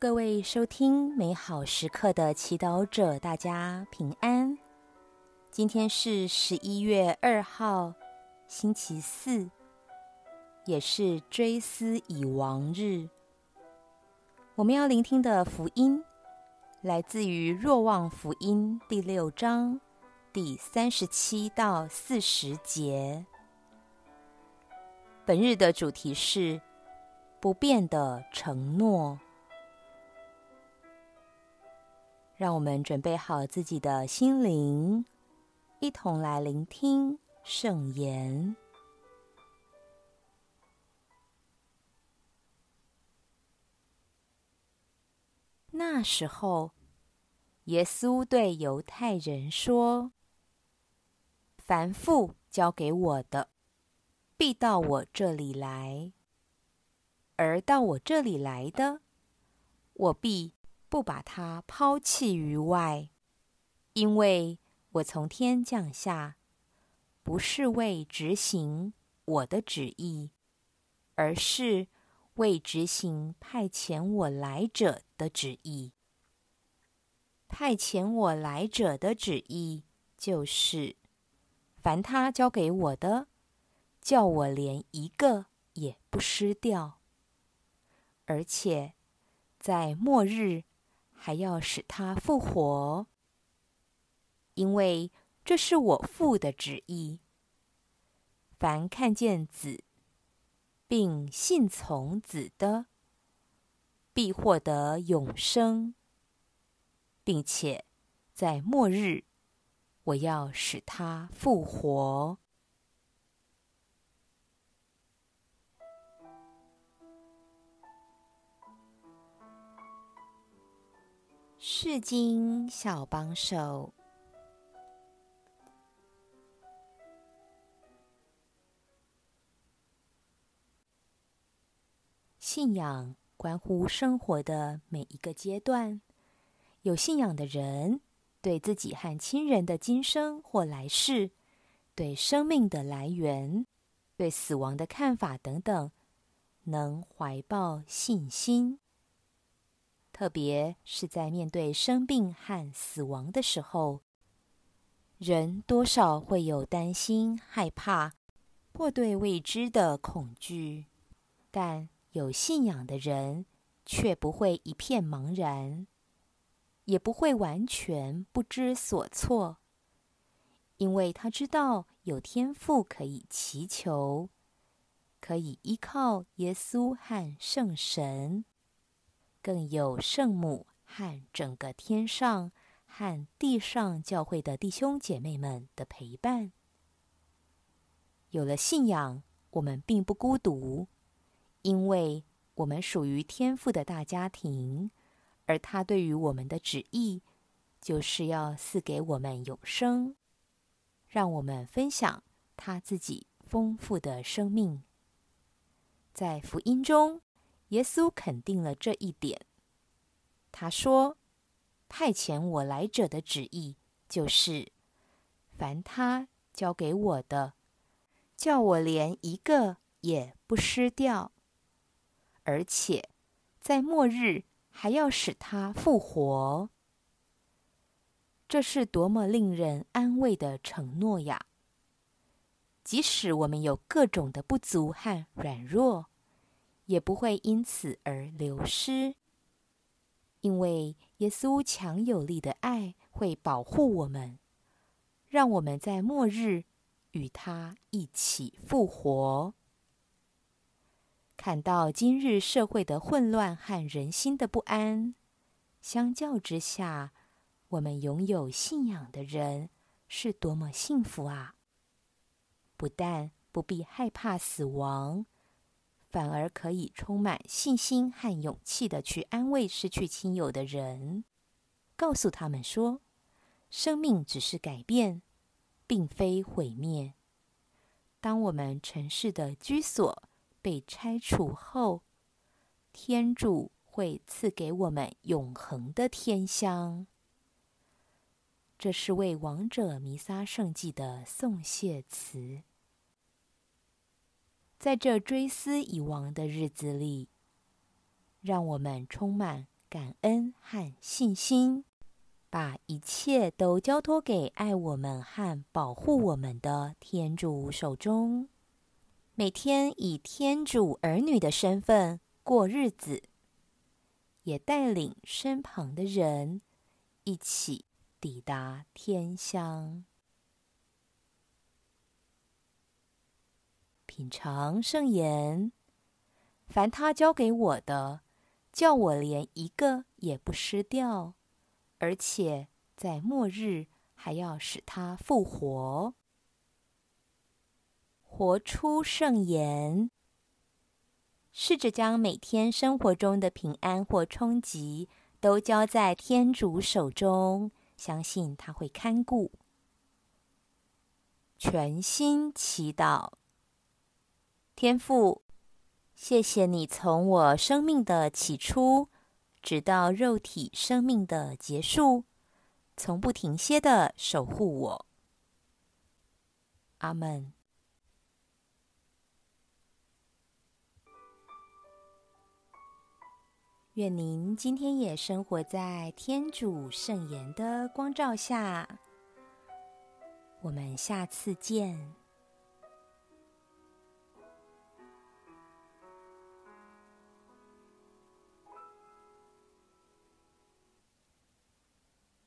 各位收听美好时刻的祈祷者，大家平安。今天是十一月二号，星期四，也是追思已亡日。我们要聆听的福音来自于《若望福音》第六章第三十七到四十节。本日的主题是不变的承诺。让我们准备好自己的心灵，一同来聆听圣言。那时候，耶稣对犹太人说：“凡父交给我的，必到我这里来；而到我这里来的，我必。”不把它抛弃于外，因为我从天降下，不是为执行我的旨意，而是为执行派遣我来者的旨意。派遣我来者的旨意，就是凡他交给我的，叫我连一个也不失掉，而且在末日。还要使他复活，因为这是我父的旨意。凡看见子，并信从子的，必获得永生，并且在末日，我要使他复活。释经小帮手。信仰关乎生活的每一个阶段。有信仰的人，对自己和亲人的今生或来世，对生命的来源，对死亡的看法等等，能怀抱信心。特别是在面对生病和死亡的时候，人多少会有担心、害怕或对未知的恐惧，但有信仰的人却不会一片茫然，也不会完全不知所措，因为他知道有天赋可以祈求，可以依靠耶稣和圣神。更有圣母和整个天上和地上教会的弟兄姐妹们的陪伴。有了信仰，我们并不孤独，因为我们属于天父的大家庭，而他对于我们的旨意，就是要赐给我们永生，让我们分享他自己丰富的生命。在福音中。耶稣肯定了这一点。他说：“派遣我来者的旨意，就是凡他交给我的，叫我连一个也不失掉，而且在末日还要使他复活。”这是多么令人安慰的承诺呀！即使我们有各种的不足和软弱。也不会因此而流失，因为耶稣强有力的爱会保护我们，让我们在末日与他一起复活。看到今日社会的混乱和人心的不安，相较之下，我们拥有信仰的人是多么幸福啊！不但不必害怕死亡。反而可以充满信心和勇气地去安慰失去亲友的人，告诉他们说：生命只是改变，并非毁灭。当我们尘世的居所被拆除后，天主会赐给我们永恒的天乡。这是为亡者弥撒圣祭的送谢词。在这追思以往的日子里，让我们充满感恩和信心，把一切都交托给爱我们和保护我们的天主手中。每天以天主儿女的身份过日子，也带领身旁的人一起抵达天乡。品尝圣言，凡他交给我的，叫我连一个也不失掉，而且在末日还要使他复活。活出圣言，试着将每天生活中的平安或冲击都交在天主手中，相信他会看顾。全心祈祷。天父，谢谢你从我生命的起初，直到肉体生命的结束，从不停歇地守护我。阿门。愿您今天也生活在天主圣言的光照下。我们下次见。